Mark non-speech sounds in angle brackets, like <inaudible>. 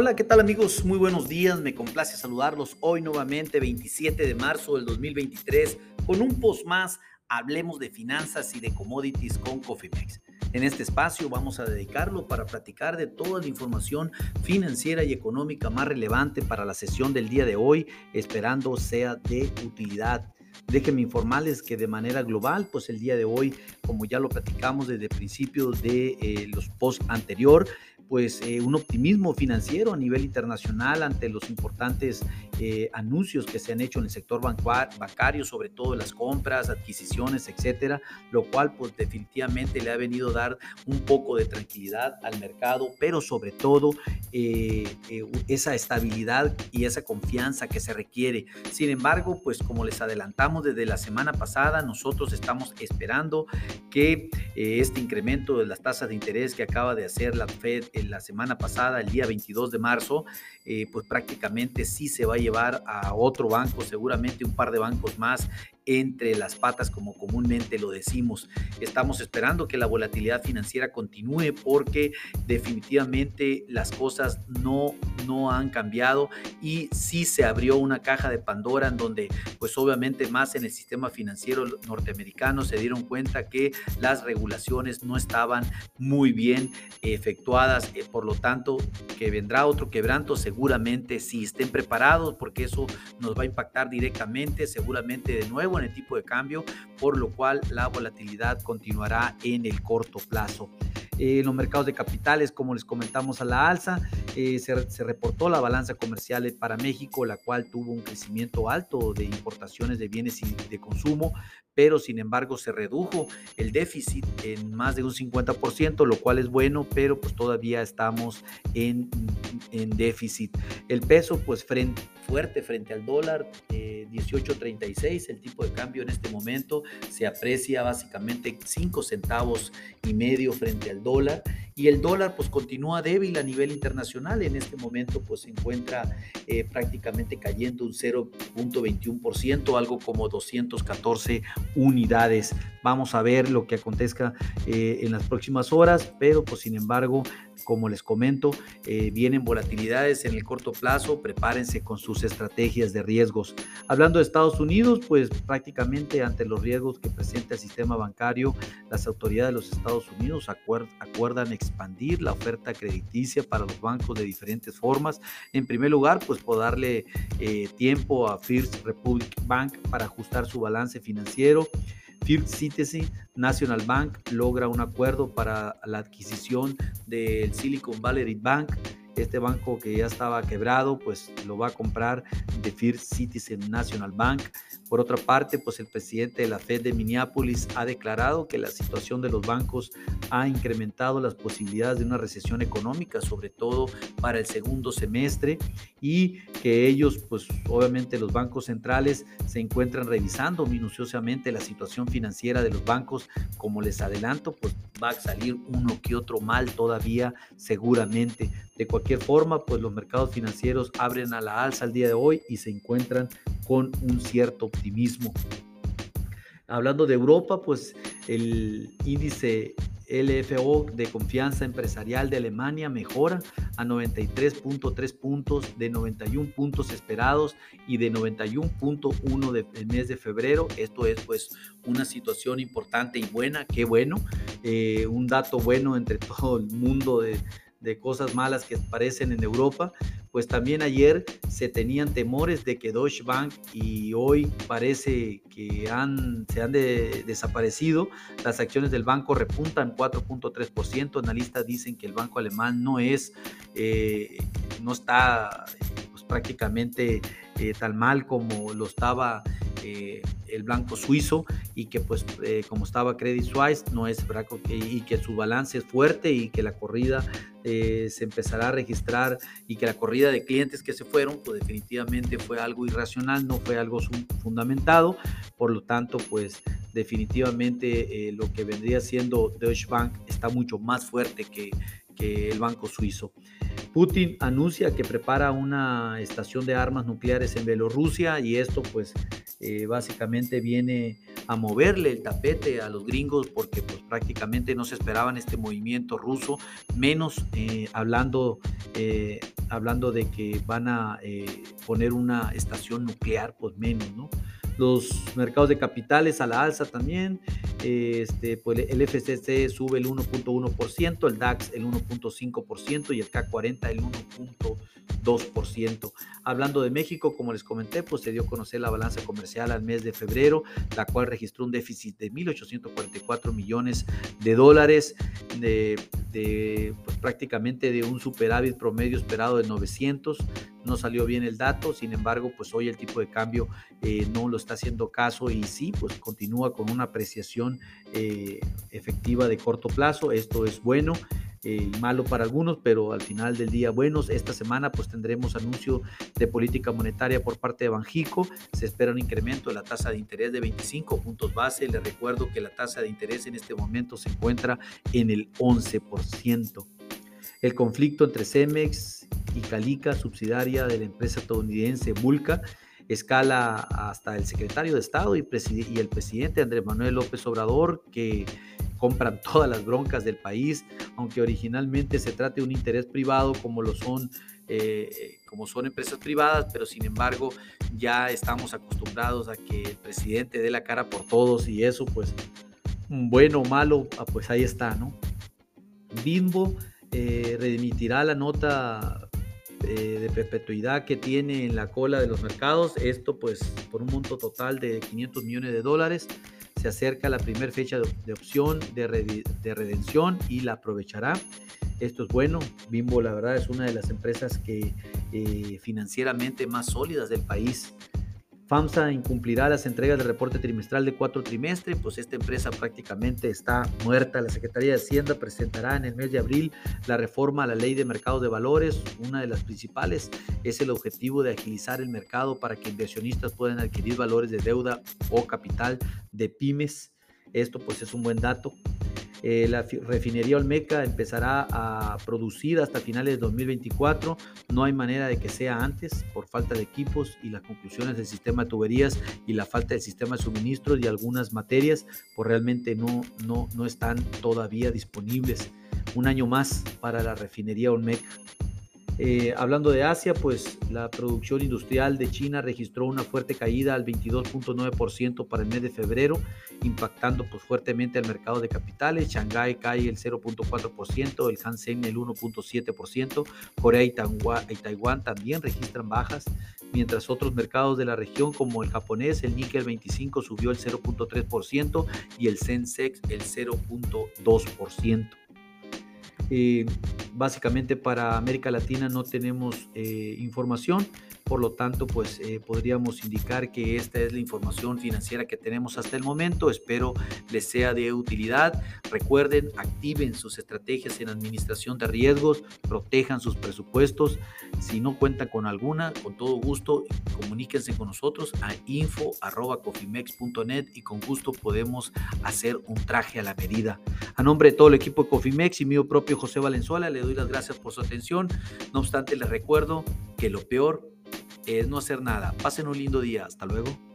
Hola, ¿qué tal amigos? Muy buenos días, me complace saludarlos hoy nuevamente, 27 de marzo del 2023, con un post más, hablemos de finanzas y de commodities con Cofimex. En este espacio vamos a dedicarlo para platicar de toda la información financiera y económica más relevante para la sesión del día de hoy, esperando sea de utilidad. Déjenme informarles que de manera global, pues el día de hoy, como ya lo platicamos desde el principio de eh, los posts anterior, pues eh, un optimismo financiero a nivel internacional ante los importantes eh, anuncios que se han hecho en el sector bancario, sobre todo las compras, adquisiciones, etcétera, lo cual pues definitivamente le ha venido a dar un poco de tranquilidad al mercado, pero sobre todo eh, esa estabilidad y esa confianza que se requiere. Sin embargo, pues como les adelantamos desde la semana pasada, nosotros estamos esperando que este incremento de las tasas de interés que acaba de hacer la Fed la semana pasada, el día 22 de marzo, eh, pues prácticamente sí se va a llevar a otro banco, seguramente un par de bancos más entre las patas, como comúnmente lo decimos. Estamos esperando que la volatilidad financiera continúe porque definitivamente las cosas no, no han cambiado y sí se abrió una caja de Pandora en donde pues obviamente más en el sistema financiero norteamericano se dieron cuenta que las regulaciones no estaban muy bien efectuadas, eh, por lo tanto que vendrá otro quebranto seguramente si estén preparados porque eso nos va a impactar directamente, seguramente de nuevo en el tipo de cambio, por lo cual la volatilidad continuará en el corto plazo. En los mercados de capitales, como les comentamos a la alza, eh, se, se, reportó la balanza comercial para México, la cual tuvo un crecimiento alto de importaciones de bienes y de consumo, pero sin embargo se redujo el déficit en más de un 50%, lo cual es bueno, pero pues todavía estamos en, en déficit. El peso pues frente, fuerte frente al dólar, eh, 18.36, el tipo de cambio en este momento se aprecia básicamente 5 centavos y medio frente al dólar y el dólar pues continúa débil a nivel internacional, en este momento pues se encuentra eh, prácticamente cayendo un 0.21%, algo como 214 unidades. Vamos a ver lo que acontezca eh, en las próximas horas, pero pues sin embargo como les comento, eh, vienen volatilidades en el corto plazo, prepárense con sus estrategias de riesgos. Hablando de Estados Unidos, pues prácticamente ante los riesgos que presenta el sistema bancario, las autoridades de los Estados Unidos acuerdan expandir la oferta crediticia para los bancos de diferentes formas. En primer lugar, pues por darle eh, tiempo a First Republic Bank para ajustar su balance financiero. First Citizen National Bank logra un acuerdo para la adquisición del Silicon Valley Bank este banco que ya estaba quebrado, pues lo va a comprar The First Citizen National Bank. Por otra parte, pues el presidente de la Fed de Minneapolis ha declarado que la situación de los bancos ha incrementado las posibilidades de una recesión económica, sobre todo para el segundo semestre, y que ellos, pues obviamente los bancos centrales se encuentran revisando minuciosamente la situación financiera de los bancos. Como les adelanto, pues va a salir uno que otro mal todavía seguramente. De cualquier forma, pues los mercados financieros abren a la alza el día de hoy y se encuentran con un cierto optimismo. Hablando de Europa, pues el índice LFO de confianza empresarial de Alemania mejora a 93.3 puntos de 91 puntos esperados y de 91.1 del mes de febrero. Esto es pues una situación importante y buena, qué bueno, eh, un dato bueno entre <laughs> todo el mundo de, de cosas malas que aparecen en Europa, pues también ayer se tenían temores de que Deutsche Bank y hoy parece que han, se han desaparecido. Las acciones del banco repuntan 4.3%. Analistas dicen que el banco alemán no es, eh, no está pues, prácticamente eh, tan mal como lo estaba eh, el blanco suizo y que pues eh, como estaba Credit Suisse no es y que su balance es fuerte y que la corrida eh, se empezará a registrar y que la corrida de clientes que se fueron pues definitivamente fue algo irracional, no fue algo fundamentado, por lo tanto pues definitivamente lo que vendría siendo Deutsche Bank está mucho más fuerte que, que el banco suizo. Putin anuncia que prepara una estación de armas nucleares en Bielorrusia y esto pues eh, básicamente viene a moverle el tapete a los gringos porque pues, prácticamente no se esperaban este movimiento ruso, menos eh, hablando, eh, hablando de que van a poner una estación nuclear, pues menos, ¿no? Los mercados de capitales a la alza también. Este, pues el FCC sube el 1.1%, el DAX el 1.5% y el K40 el 1.2%. Hablando de México, como les comenté, pues se dio a conocer la balanza comercial al mes de febrero, la cual registró un déficit de 1.844 millones de dólares, de, pues, prácticamente de un superávit promedio esperado de 900 no salió bien el dato, sin embargo, pues hoy el tipo de cambio eh, no lo está haciendo caso y sí, pues continúa con una apreciación eh, efectiva de corto plazo. Esto es bueno. Eh, malo para algunos, pero al final del día buenos. Esta semana pues tendremos anuncio de política monetaria por parte de Banjico. Se espera un incremento de la tasa de interés de 25 puntos base. Les recuerdo que la tasa de interés en este momento se encuentra en el 11%. El conflicto entre Cemex y Calica, subsidiaria de la empresa estadounidense Vulca, escala hasta el secretario de Estado y, el presidente Andrés Manuel López Obrador, que compran <laughs> todas las broncas del país, aunque originalmente se trate de un interés privado como lo son, eh, como son empresas privadas, pero sin embargo ya estamos acostumbrados a que el presidente dé la cara por todos y eso pues bueno o malo, ah, pues ahí está, ¿no? Bimbo eh, redimitirá la nota eh, de perpetuidad que tiene en la cola de los mercados. Esto pues por un monto total de 500 millones de dólares. Se acerca la primera fecha de, opción de, de, redención y la aprovechará. Esto es bueno. Bimbo la verdad es una de las empresas que eh, financieramente más sólidas del país. FAMSA incumplirá las entregas del reporte trimestral de cuatro trimestres, pues esta empresa prácticamente está muerta. La Secretaría de Hacienda presentará en el mes de abril la reforma a la ley de mercados de valores. Una de las principales es el objetivo de agilizar el mercado para que inversionistas puedan adquirir valores de deuda o capital de pymes. Esto pues es un buen dato. Eh, la refinería Olmeca empezará a producir hasta finales de 2024. No hay manera de que sea antes por falta de equipos y las conclusiones del sistema de tuberías y la falta del sistema de suministros y algunas materias, pues realmente no, no, no están todavía disponibles. Un año más para la refinería Olmeca. Eh, hablando de Asia, pues la producción industrial de China registró una fuerte caída al 22.9% para el mes de febrero, impactando pues, fuertemente al mercado de capitales. Shanghái cae el 0.4%, el Hansen el 1.7%, Corea y Taiwán, también registran bajas, mientras otros mercados de la región como el japonés, el Nikkei 25 subió el 0.3% y el Sensex el 0.2%. Eh, básicamente para América Latina no tenemos eh, información. Por lo tanto, pues eh, podríamos indicar que esta es la información financiera que tenemos hasta el momento. Espero les sea de utilidad. Recuerden, activen sus estrategias en administración de riesgos, protejan sus presupuestos. Si no cuentan con alguna, con todo gusto, comuníquense con nosotros a info.cofimex.net y con gusto podemos hacer un traje a la medida. A nombre de todo el equipo de Cofimex y mío propio José Valenzuela, le doy las gracias por su atención. No obstante, les recuerdo que lo peor es no hacer nada. Pasen un lindo día. Hasta luego.